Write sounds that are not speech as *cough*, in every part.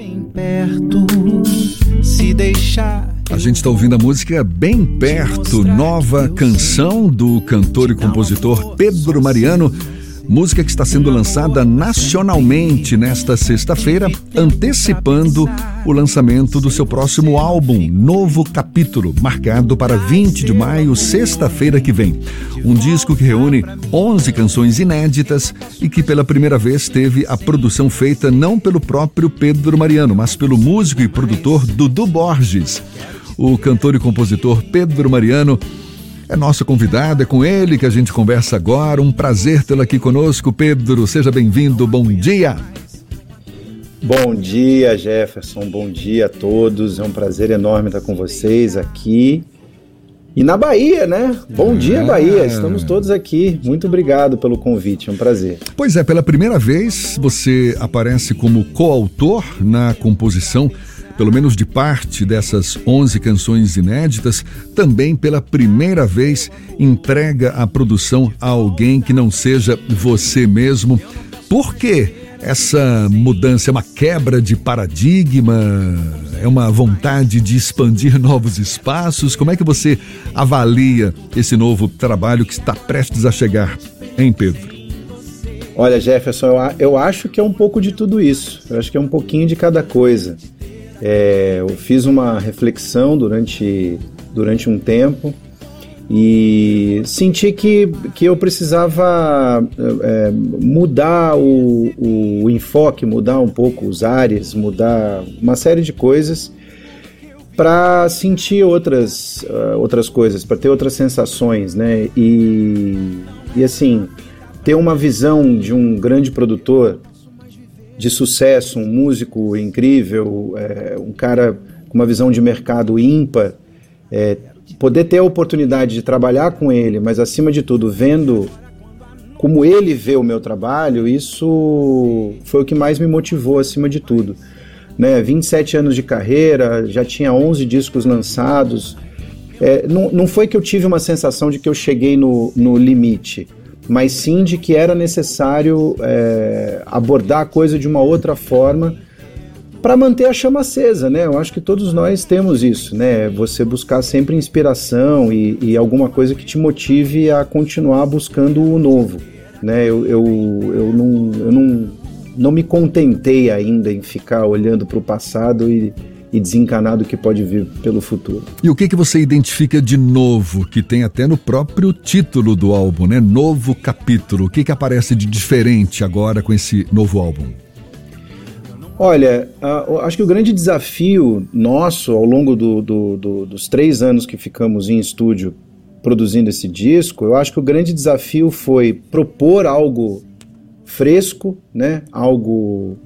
Bem perto, se deixar. A gente está ouvindo a música Bem Perto, nova canção do cantor e compositor Pedro Mariano música que está sendo lançada nacionalmente nesta sexta-feira, antecipando o lançamento do seu próximo álbum, Novo Capítulo, marcado para 20 de maio, sexta-feira que vem. Um disco que reúne 11 canções inéditas e que pela primeira vez teve a produção feita não pelo próprio Pedro Mariano, mas pelo músico e produtor Dudu Borges. O cantor e compositor Pedro Mariano é nosso convidado, é com ele que a gente conversa agora. Um prazer tê-lo aqui conosco, Pedro. Seja bem-vindo, bom dia. Bom dia, Jefferson. Bom dia a todos. É um prazer enorme estar com vocês aqui. E na Bahia, né? Bom dia, Bahia. Estamos todos aqui. Muito obrigado pelo convite. É um prazer. Pois é, pela primeira vez você aparece como coautor na composição pelo menos de parte dessas 11 canções inéditas, também pela primeira vez entrega a produção a alguém que não seja você mesmo. Por que essa mudança é uma quebra de paradigma? É uma vontade de expandir *laughs* novos espaços? Como é que você avalia esse novo trabalho que está prestes a chegar, hein, Pedro? Olha, Jefferson, eu, eu acho que é um pouco de tudo isso. Eu acho que é um pouquinho de cada coisa. É, eu fiz uma reflexão durante, durante um tempo e senti que, que eu precisava é, mudar o, o enfoque, mudar um pouco os ares, mudar uma série de coisas para sentir outras, uh, outras coisas, para ter outras sensações, né? E, e assim, ter uma visão de um grande produtor de sucesso, um músico incrível, é, um cara com uma visão de mercado ímpar, é, poder ter a oportunidade de trabalhar com ele, mas acima de tudo, vendo como ele vê o meu trabalho, isso foi o que mais me motivou acima de tudo. Né, 27 anos de carreira, já tinha 11 discos lançados. É, não, não foi que eu tive uma sensação de que eu cheguei no, no limite mas sim de que era necessário é, abordar a coisa de uma outra forma para manter a chama acesa, né? Eu acho que todos nós temos isso, né? Você buscar sempre inspiração e, e alguma coisa que te motive a continuar buscando o novo, né? Eu, eu, eu, não, eu não, não me contentei ainda em ficar olhando para o passado e, e desencanado que pode vir pelo futuro. E o que que você identifica de novo, que tem até no próprio título do álbum, né? Novo capítulo. O que que aparece de diferente agora com esse novo álbum? Olha, acho que o grande desafio nosso ao longo do, do, do, dos três anos que ficamos em estúdio produzindo esse disco, eu acho que o grande desafio foi propor algo fresco, né? algo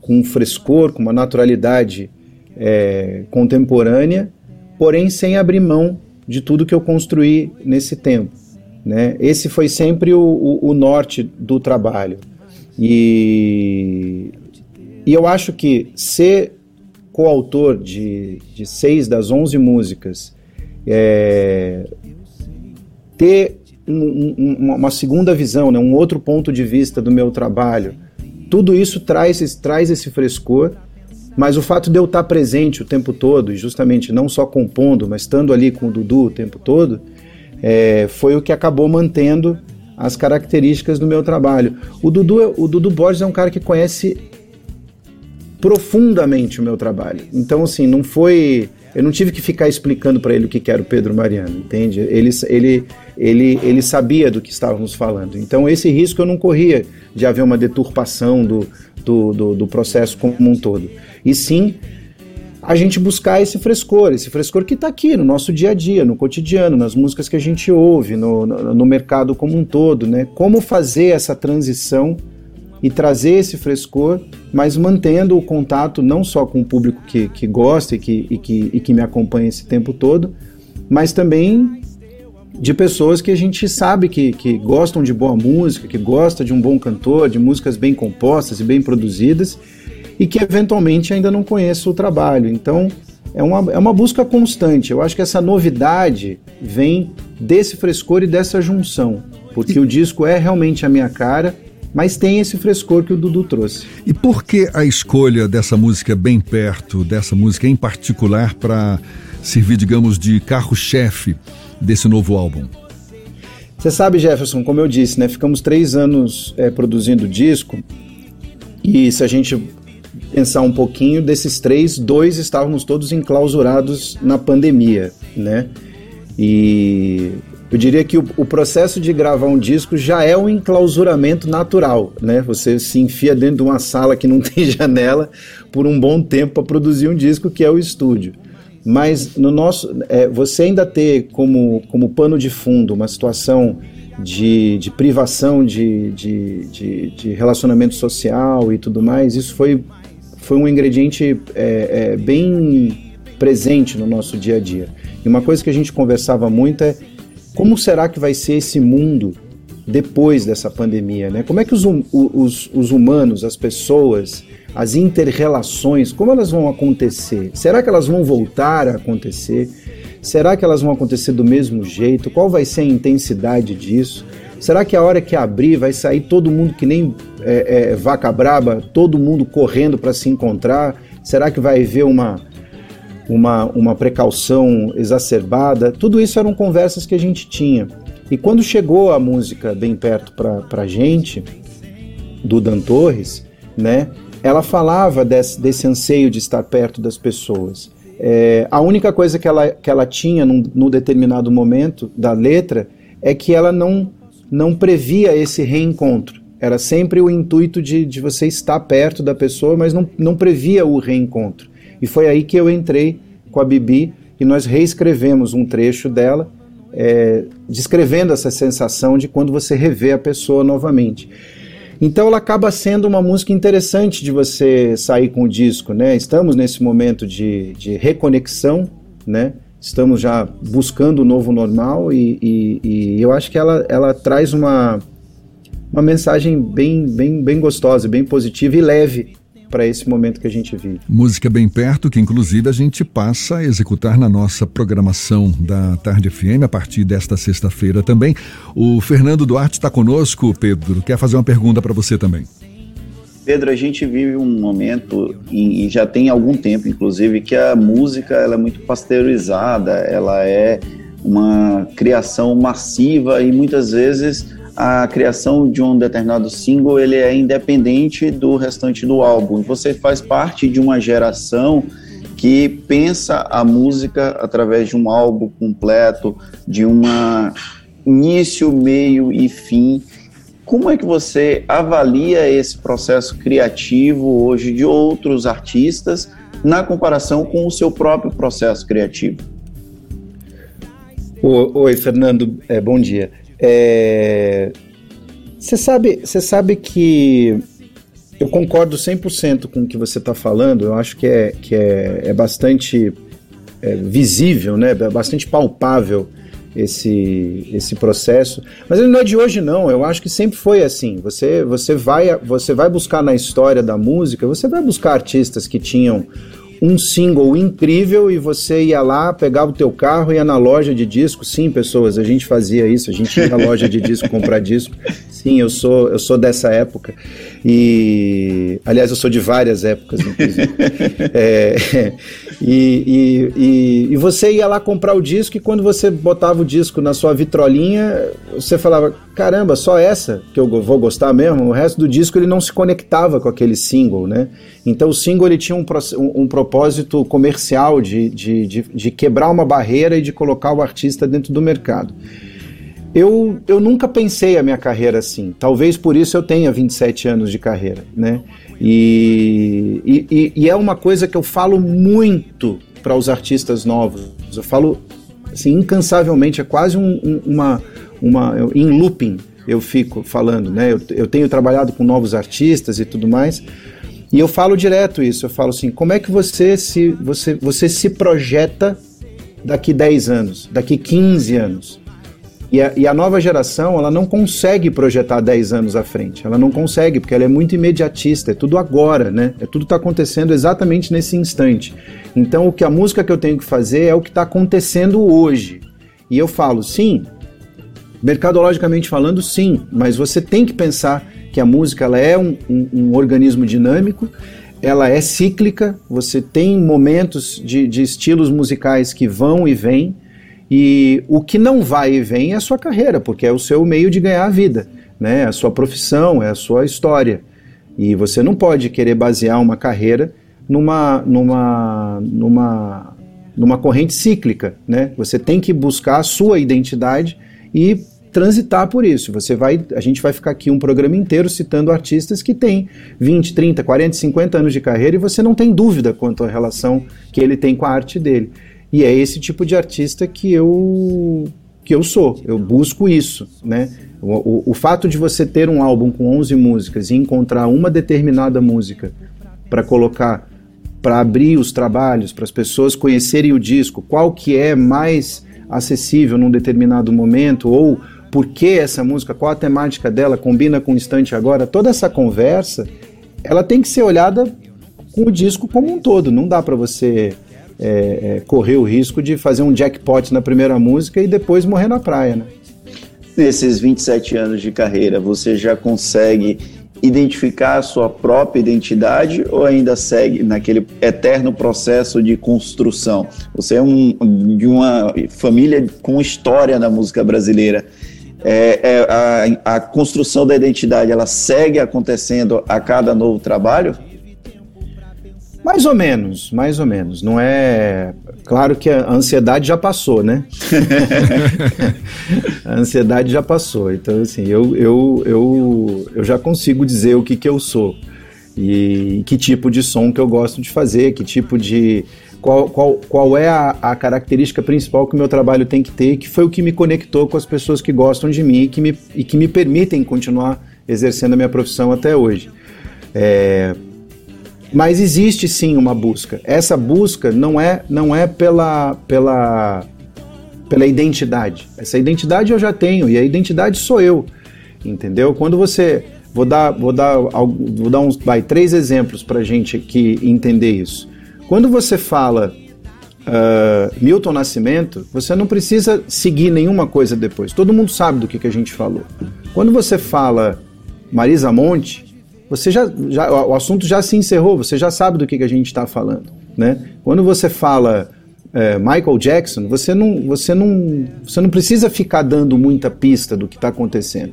com um frescor, com uma naturalidade é, contemporânea, porém sem abrir mão de tudo que eu construí nesse tempo. Né? Esse foi sempre o, o, o norte do trabalho. E, e eu acho que ser coautor de, de seis das onze músicas, é, ter um, um, uma segunda visão, né, um outro ponto de vista do meu trabalho, tudo isso traz, traz esse frescor mas o fato de eu estar presente o tempo todo, e justamente não só compondo, mas estando ali com o Dudu o tempo todo, é, foi o que acabou mantendo as características do meu trabalho. O Dudu, o Dudu Borges é um cara que conhece profundamente o meu trabalho. Então, assim, não foi. Eu não tive que ficar explicando para ele o que era o Pedro Mariano, entende? Ele, ele, ele, ele sabia do que estávamos falando. Então, esse risco eu não corria de haver uma deturpação do, do, do, do processo como um todo. E sim a gente buscar esse frescor, esse frescor que está aqui no nosso dia a dia, no cotidiano, nas músicas que a gente ouve, no, no, no, mercado como um todo, né? Como fazer essa transição e trazer esse frescor, mas mantendo o contato não só com o público que, que gosta e que, e, que, e que me acompanha esse tempo todo, mas também de pessoas que a gente sabe que, que gostam de boa música, que gosta de um bom cantor, de músicas bem compostas e bem produzidas e que eventualmente ainda não conheçam o trabalho. Então é uma, é uma busca constante. Eu acho que essa novidade vem desse frescor e dessa junção, porque o disco é realmente a minha cara mas tem esse frescor que o Dudu trouxe. E por que a escolha dessa música bem perto, dessa música em particular, para servir, digamos, de carro-chefe desse novo álbum? Você sabe, Jefferson, como eu disse, né? Ficamos três anos é, produzindo disco e se a gente pensar um pouquinho, desses três, dois estávamos todos enclausurados na pandemia, né? E eu diria que o, o, processo de gravar um disco já é um enclausuramento natural, né? Você se enfia dentro de uma sala que não *laughs* tem janela por um bom tempo para produzir um disco, que é o estúdio. Mas no nosso, é, você ainda ter como, como pano de fundo uma situação de, de privação de, de, de, de relacionamento social e tudo mais, isso foi, foi um ingrediente é, é, bem presente no nosso dia a dia. E uma coisa que a gente conversava muito é como será que vai ser esse mundo depois dessa pandemia, né? Como é que os, hum, os, os humanos, as pessoas, as interrelações, como elas vão acontecer? Será que elas vão voltar a acontecer? Será que elas vão acontecer do mesmo jeito? Qual vai ser a intensidade disso? Será que a hora que abrir vai sair todo mundo que nem é, é, vaca braba, todo mundo correndo para se encontrar? Será que vai haver uma, uma, uma precaução exacerbada? Tudo isso eram conversas que a gente tinha. E quando chegou a música bem perto para a gente, do Dan Torres, né, ela falava desse, desse anseio de estar perto das pessoas. É, a única coisa que ela, que ela tinha num, num determinado momento da letra é que ela não, não previa esse reencontro. Era sempre o intuito de, de você estar perto da pessoa, mas não, não previa o reencontro. E foi aí que eu entrei com a Bibi e nós reescrevemos um trecho dela é, descrevendo essa sensação de quando você revê a pessoa novamente. Então ela acaba sendo uma música interessante de você sair com o disco, né? Estamos nesse momento de, de reconexão, né? Estamos já buscando o novo normal e, e, e eu acho que ela, ela traz uma, uma mensagem bem, bem, bem gostosa, bem positiva e leve para esse momento que a gente vive. Música bem perto, que inclusive a gente passa a executar na nossa programação da Tarde FM a partir desta sexta-feira também. O Fernando Duarte está conosco, Pedro. Quer fazer uma pergunta para você também. Pedro, a gente vive um momento, e já tem algum tempo, inclusive, que a música ela é muito pasteurizada, ela é uma criação massiva e muitas vezes a criação de um determinado single ele é independente do restante do álbum. Você faz parte de uma geração que pensa a música através de um álbum completo, de uma início, meio e fim. Como é que você avalia esse processo criativo hoje de outros artistas na comparação com o seu próprio processo criativo? Oi, Fernando, é, bom dia. É... Você sabe, você sabe que eu concordo 100% com o que você está falando, eu acho que é, que é, é bastante é, visível, né? é bastante palpável esse, esse processo. Mas ele não é de hoje, não. Eu acho que sempre foi assim. Você, você, vai, você vai buscar na história da música, você vai buscar artistas que tinham um single incrível e você ia lá, pegava o teu carro, ia na loja de disco. Sim, pessoas, a gente fazia isso, a gente ia na loja de disco *laughs* comprar disco. Sim, eu sou, eu sou dessa época. E, aliás, eu sou de várias épocas, inclusive. *laughs* é, e, e, e, e, você ia lá comprar o disco e quando você botava o disco na sua vitrolinha, você falava, caramba, só essa que eu vou gostar mesmo? O resto do disco ele não se conectava com aquele single, né? Então o single ele tinha um, um, um propósito comercial de, de, de, de quebrar uma barreira e de colocar o artista dentro do mercado. Eu, eu nunca pensei a minha carreira assim. Talvez por isso eu tenha 27 anos de carreira, né? E, e, e é uma coisa que eu falo muito para os artistas novos. Eu falo assim, incansavelmente, é quase um, um, uma, uma. Em looping eu fico falando, né? Eu, eu tenho trabalhado com novos artistas e tudo mais. E eu falo direto isso, eu falo assim, como é que você se, você, você se projeta daqui 10 anos, daqui 15 anos? E a, e a, nova geração, ela não consegue projetar 10 anos à frente. Ela não consegue, porque ela é muito imediatista, é tudo agora, né? É tudo está acontecendo exatamente nesse instante. Então, o que a música que eu tenho que fazer é o que está acontecendo hoje. E eu falo, sim, Mercadologicamente falando, sim, mas você tem que pensar que a música ela é um, um, um organismo dinâmico, ela é cíclica, você tem momentos de, de estilos musicais que vão e vêm, e o que não vai e vem é a sua carreira, porque é o seu meio de ganhar a vida, né? É a sua profissão, é a sua história. E você não pode querer basear uma carreira numa, numa, numa, numa corrente cíclica, né? Você tem que buscar a sua identidade e transitar por isso. Você vai, a gente vai ficar aqui um programa inteiro citando artistas que têm 20, 30, 40, 50 anos de carreira e você não tem dúvida quanto à relação que ele tem com a arte dele. E é esse tipo de artista que eu que eu sou. Eu busco isso, né? O, o, o fato de você ter um álbum com 11 músicas e encontrar uma determinada música para colocar para abrir os trabalhos, para as pessoas conhecerem o disco, qual que é mais acessível num determinado momento ou por que essa música, qual a temática dela, combina com o instante agora, toda essa conversa, ela tem que ser olhada com o disco como um todo. Não dá para você é, é, correr o risco de fazer um jackpot na primeira música e depois morrer na praia, né? Nesses 27 anos de carreira, você já consegue identificar a sua própria identidade ou ainda segue naquele eterno processo de construção? Você é um, de uma família com história na música brasileira é, é, a, a construção da identidade ela segue acontecendo a cada novo trabalho? Mais ou menos, mais ou menos. Não é. Claro que a ansiedade já passou, né? *laughs* a ansiedade já passou. Então, assim, eu, eu, eu, eu já consigo dizer o que, que eu sou. E que tipo de som que eu gosto de fazer, que tipo de, qual, qual, qual é a, a, característica principal que o meu trabalho tem que ter, que foi o que me conectou com as pessoas que gostam de mim e que me, e que me permitem continuar exercendo a minha profissão até hoje. É, mas existe sim uma busca. Essa busca não é, não é pela, pela, pela identidade. Essa identidade eu já tenho e a identidade sou eu, entendeu? Quando você vou dar, vou dar, vou dar uns, vai, três exemplos para gente que entender isso. Quando você fala uh, Milton Nascimento, você não precisa seguir nenhuma coisa depois. Todo mundo sabe do que, que a gente falou. Quando você fala Marisa Monte, você já, já, o assunto já se encerrou, você já sabe do que, que a gente está falando. Né? Quando você fala uh, Michael Jackson, você não, você, não, você não precisa ficar dando muita pista do que está acontecendo.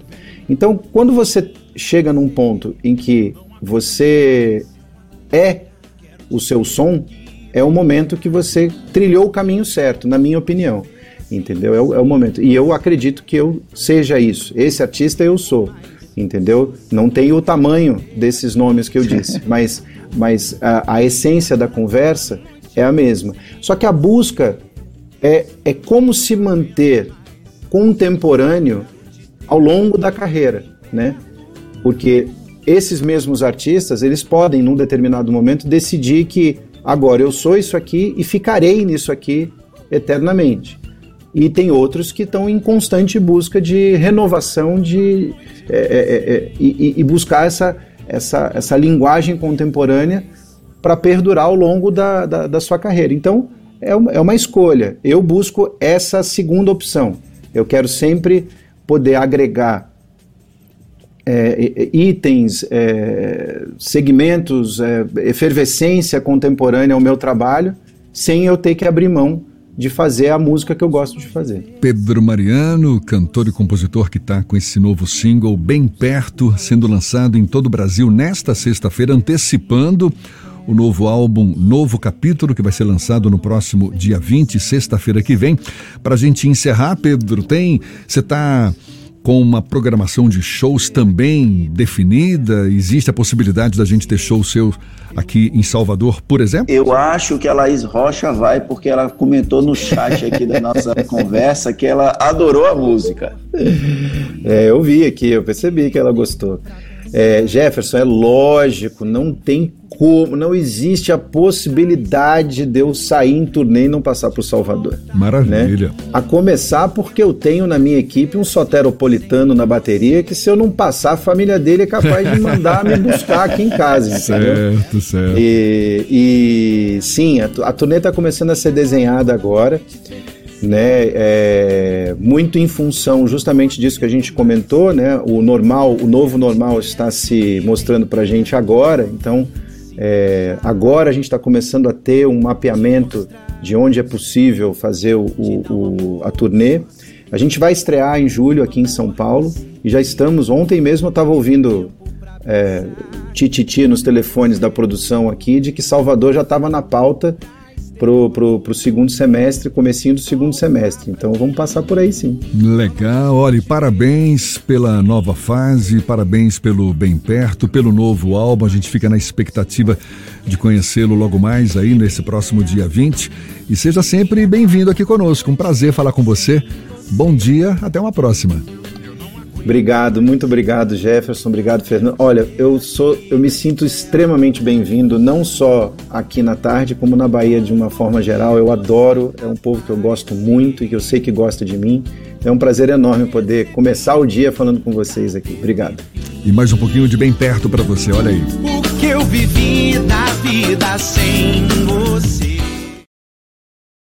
Então, quando você chega num ponto em que você é o seu som, é o momento que você trilhou o caminho certo, na minha opinião. Entendeu? É o, é o momento. E eu acredito que eu seja isso. Esse artista eu sou. Entendeu? Não tenho o tamanho desses nomes que eu disse, *laughs* mas, mas a, a essência da conversa é a mesma. Só que a busca é, é como se manter contemporâneo ao longo da carreira, né? Porque esses mesmos artistas, eles podem, num determinado momento, decidir que agora eu sou isso aqui e ficarei nisso aqui eternamente. E tem outros que estão em constante busca de renovação de, é, é, é, é e, e, buscar essa, essa, essa linguagem contemporânea para perdurar ao longo da, da, da, sua carreira. Então, é uma, é uma escolha. Eu busco essa segunda opção. Eu quero sempre poder agregar é, itens, é, segmentos, é, efervescência contemporânea ao meu trabalho, sem eu ter que abrir mão de fazer a música que eu gosto de fazer. Pedro Mariano, cantor e compositor que está com esse novo single Bem Perto, sendo lançado em todo o Brasil nesta sexta-feira, antecipando o novo álbum Novo Capítulo, que vai ser lançado no próximo dia 20, sexta-feira que vem. Para a gente encerrar, Pedro, tem. Você está com uma programação de shows também definida? Existe a possibilidade da gente ter show seu aqui em Salvador, por exemplo? Eu acho que a Laís Rocha vai, porque ela comentou no chat aqui da nossa *laughs* conversa que ela adorou a música. É, eu vi aqui, eu percebi que ela gostou. É, Jefferson, é lógico, não tem como, não existe a possibilidade de eu sair em turnê e não passar por Salvador. Maravilha. Né? A começar porque eu tenho na minha equipe um soteropolitano na bateria que se eu não passar, a família dele é capaz de mandar me buscar aqui em casa, *laughs* entendeu? Certo, certo. E, e sim, a, a turnê está começando a ser desenhada agora. né? É, muito em função justamente disso que a gente comentou, né? O normal, o novo normal está se mostrando para a gente agora. Então, é, agora a gente está começando a ter um mapeamento de onde é possível fazer o, o, a turnê. A gente vai estrear em julho aqui em São Paulo e já estamos. Ontem mesmo eu estava ouvindo é, tititi nos telefones da produção aqui de que Salvador já estava na pauta pro, pro, pro segundo semestre, comecinho do segundo semestre. Então vamos passar por aí sim. Legal, olha, parabéns pela nova fase, parabéns pelo Bem Perto, pelo novo álbum. A gente fica na expectativa de conhecê-lo logo mais aí nesse próximo dia 20. E seja sempre bem-vindo aqui conosco. Um prazer falar com você. Bom dia, até uma próxima. Obrigado, muito obrigado, Jefferson. Obrigado, Fernando. Olha, eu sou, eu me sinto extremamente bem-vindo, não só aqui na tarde, como na Bahia de uma forma geral. Eu adoro, é um povo que eu gosto muito e que eu sei que gosta de mim. É um prazer enorme poder começar o dia falando com vocês aqui. Obrigado. E mais um pouquinho de bem perto para você, olha aí. O que eu vivi da vida sem